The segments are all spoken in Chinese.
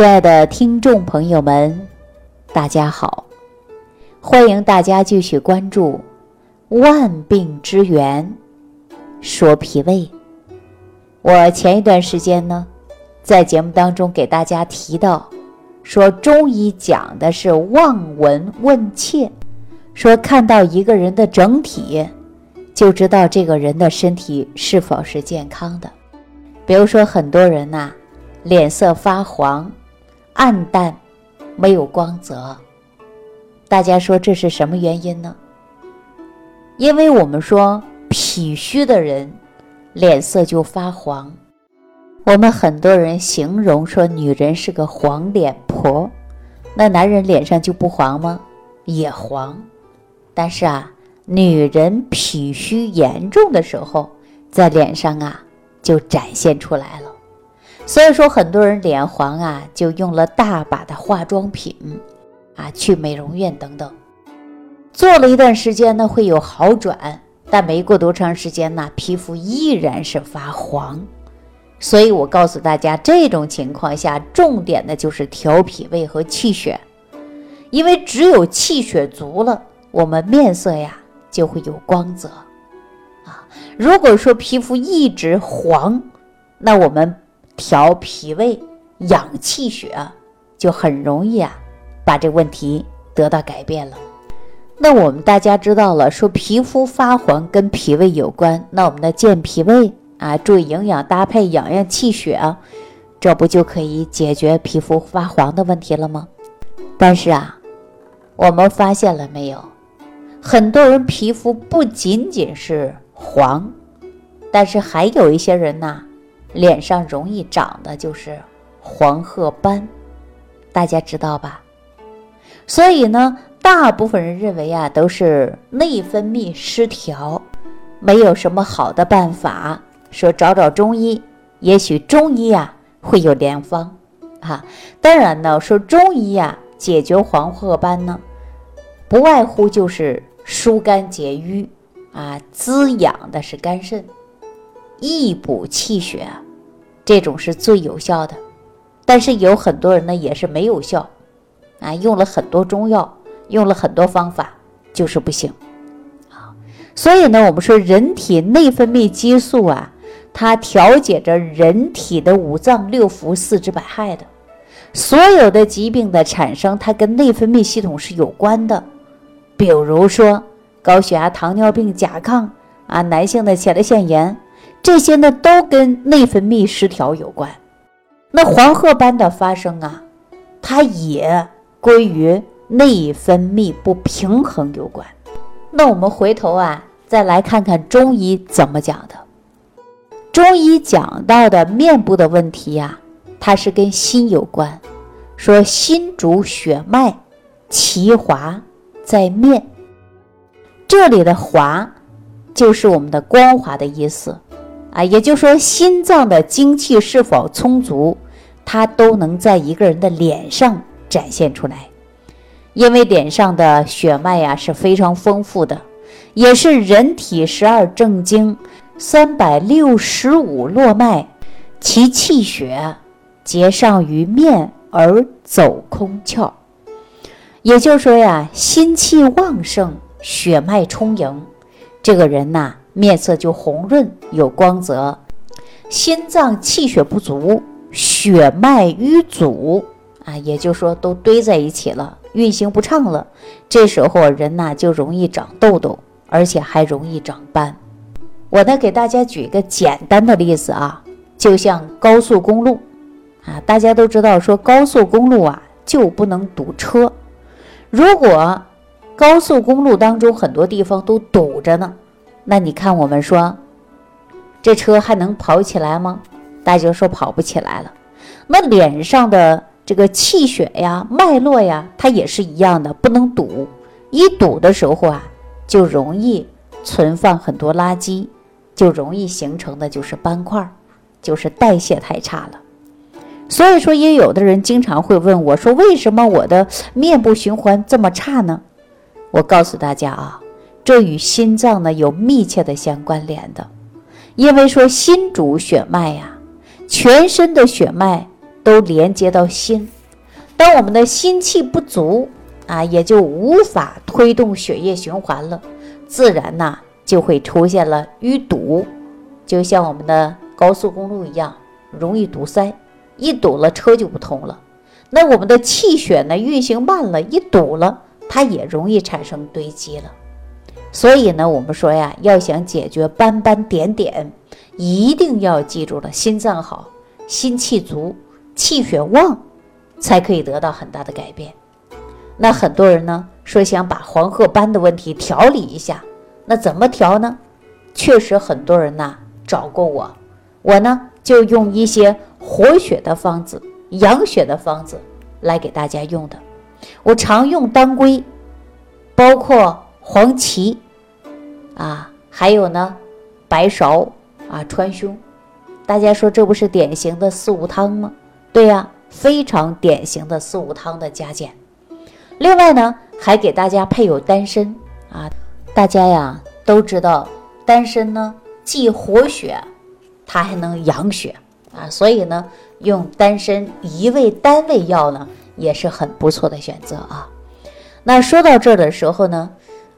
亲爱的听众朋友们，大家好！欢迎大家继续关注《万病之源说脾胃》。我前一段时间呢，在节目当中给大家提到，说中医讲的是望闻问切，说看到一个人的整体，就知道这个人的身体是否是健康的。比如说，很多人呐，脸色发黄。暗淡，没有光泽。大家说这是什么原因呢？因为我们说脾虚的人脸色就发黄。我们很多人形容说女人是个黄脸婆，那男人脸上就不黄吗？也黄。但是啊，女人脾虚严重的时候，在脸上啊就展现出来了。所以说，很多人脸黄啊，就用了大把的化妆品，啊，去美容院等等，做了一段时间呢，会有好转，但没过多长时间呢，皮肤依然是发黄。所以我告诉大家，这种情况下，重点的就是调脾胃和气血，因为只有气血足了，我们面色呀就会有光泽，啊，如果说皮肤一直黄，那我们。调脾胃、养气血，就很容易啊，把这问题得到改变了。那我们大家知道了，说皮肤发黄跟脾胃有关，那我们的健脾胃啊，注意营养搭配，养养气血啊，这不就可以解决皮肤发黄的问题了吗？但是啊，我们发现了没有，很多人皮肤不仅仅是黄，但是还有一些人呢。脸上容易长的就是黄褐斑，大家知道吧？所以呢，大部分人认为啊，都是内分泌失调，没有什么好的办法，说找找中医，也许中医啊会有良方啊。当然呢，说中医啊解决黄褐斑呢，不外乎就是疏肝解郁啊，滋养的是肝肾。益补气血，这种是最有效的。但是有很多人呢，也是没有效，啊，用了很多中药，用了很多方法，就是不行。啊，所以呢，我们说人体内分泌激素啊，它调节着人体的五脏六腑、四肢百骸的，所有的疾病的产生，它跟内分泌系统是有关的。比如说高血压、糖尿病、甲亢啊，男性的前列腺炎。这些呢都跟内分泌失调有关，那黄褐斑的发生啊，它也归于内分泌不平衡有关。那我们回头啊，再来看看中医怎么讲的。中医讲到的面部的问题呀，它是跟心有关，说心主血脉，其华在面。这里的华，就是我们的光滑的意思。啊，也就是说，心脏的精气是否充足，它都能在一个人的脸上展现出来。因为脸上的血脉呀是非常丰富的，也是人体十二正经、三百六十五络脉，其气血结上于面而走空窍。也就是说呀，心气旺盛，血脉充盈，这个人呐。面色就红润有光泽，心脏气血不足，血脉瘀阻啊，也就是说都堆在一起了，运行不畅了。这时候人呐就容易长痘痘，而且还容易长斑。我呢给大家举一个简单的例子啊，就像高速公路啊，大家都知道说高速公路啊就不能堵车，如果高速公路当中很多地方都堵着呢。那你看，我们说，这车还能跑起来吗？大家说跑不起来了。那脸上的这个气血呀、脉络呀，它也是一样的，不能堵。一堵的时候啊，就容易存放很多垃圾，就容易形成的就是斑块，就是代谢太差了。所以说，也有的人经常会问我说：“为什么我的面部循环这么差呢？”我告诉大家啊。这与心脏呢有密切的相关联的，因为说心主血脉呀，全身的血脉都连接到心。当我们的心气不足啊，也就无法推动血液循环了，自然呐就会出现了淤堵，就像我们的高速公路一样，容易堵塞，一堵了车就不通了。那我们的气血呢运行慢了，一堵了，它也容易产生堆积了。所以呢，我们说呀，要想解决斑斑点点，一定要记住了，心脏好，心气足，气血旺，才可以得到很大的改变。那很多人呢说想把黄褐斑的问题调理一下，那怎么调呢？确实很多人呐找过我，我呢就用一些活血的方子、养血的方子来给大家用的。我常用当归，包括。黄芪，啊，还有呢，白芍啊，川芎，大家说这不是典型的四物汤吗？对呀，非常典型的四物汤的加减。另外呢，还给大家配有丹参啊，大家呀都知道，丹参呢既活血，它还能养血啊，所以呢，用丹参一味单味药呢也是很不错的选择啊。那说到这儿的时候呢。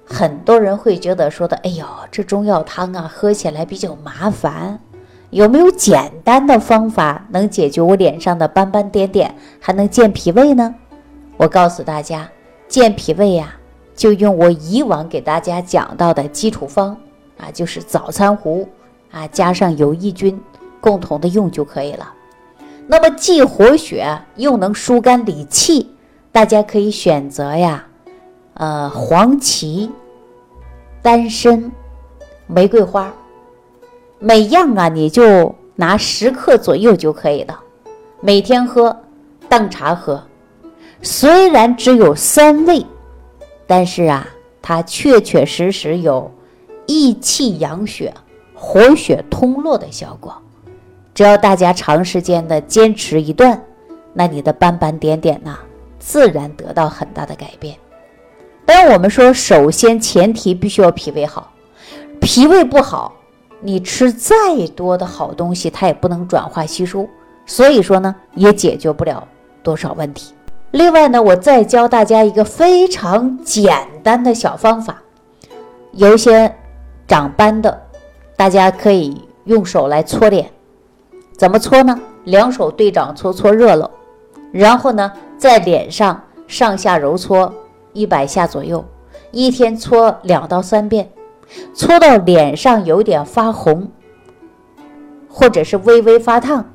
很多人会觉得说的，哎呦，这中药汤啊，喝起来比较麻烦，有没有简单的方法能解决我脸上的斑斑点点，还能健脾胃呢？我告诉大家，健脾胃呀，就用我以往给大家讲到的基础方啊，就是早餐糊啊，加上有益菌，共同的用就可以了。那么既活血又能疏肝理气，大家可以选择呀。呃，黄芪、丹参、玫瑰花，每样啊，你就拿十克左右就可以了。每天喝，当茶喝。虽然只有三味，但是啊，它确确实实有益气养血、活血通络的效果。只要大家长时间的坚持一段，那你的斑斑点点呐，自然得到很大的改变。但我们说，首先前提必须要脾胃好，脾胃不好，你吃再多的好东西，它也不能转化吸收，所以说呢，也解决不了多少问题。另外呢，我再教大家一个非常简单的小方法，有一些长斑的，大家可以用手来搓脸，怎么搓呢？两手对掌搓，搓热了，然后呢，在脸上上下揉搓。一百下左右，一天搓两到三遍，搓到脸上有点发红，或者是微微发烫，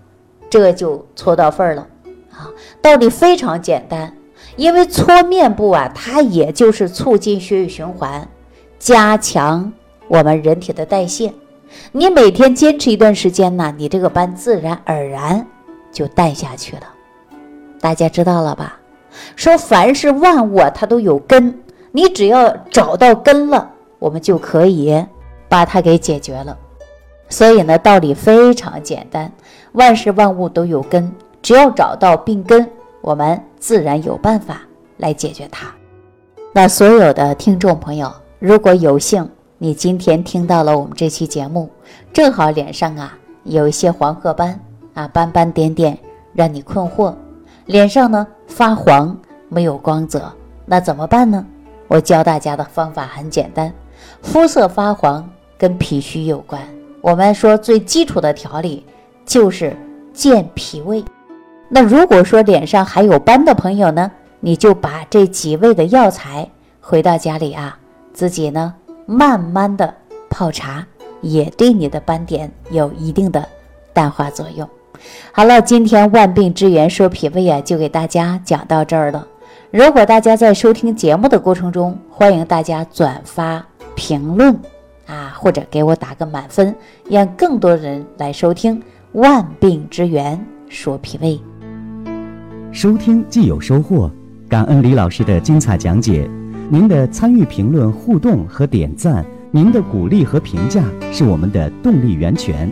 这就搓到份儿了啊！道理非常简单，因为搓面部啊，它也就是促进血液循环，加强我们人体的代谢。你每天坚持一段时间呢，你这个斑自然而然就淡下去了。大家知道了吧？说凡是万物啊，它都有根，你只要找到根了，我们就可以把它给解决了。所以呢，道理非常简单，万事万物都有根，只要找到病根，我们自然有办法来解决它。那所有的听众朋友，如果有幸你今天听到了我们这期节目，正好脸上啊有一些黄褐斑啊，斑斑点点，让你困惑。脸上呢发黄，没有光泽，那怎么办呢？我教大家的方法很简单，肤色发黄跟脾虚有关。我们说最基础的调理就是健脾胃。那如果说脸上还有斑的朋友呢，你就把这几味的药材回到家里啊，自己呢慢慢的泡茶，也对你的斑点有一定的淡化作用。好了，今天万病之源说脾胃啊，就给大家讲到这儿了。如果大家在收听节目的过程中，欢迎大家转发、评论啊，或者给我打个满分，让更多人来收听万病之源说脾胃。收听既有收获，感恩李老师的精彩讲解。您的参与、评论、互动和点赞，您的鼓励和评价是我们的动力源泉。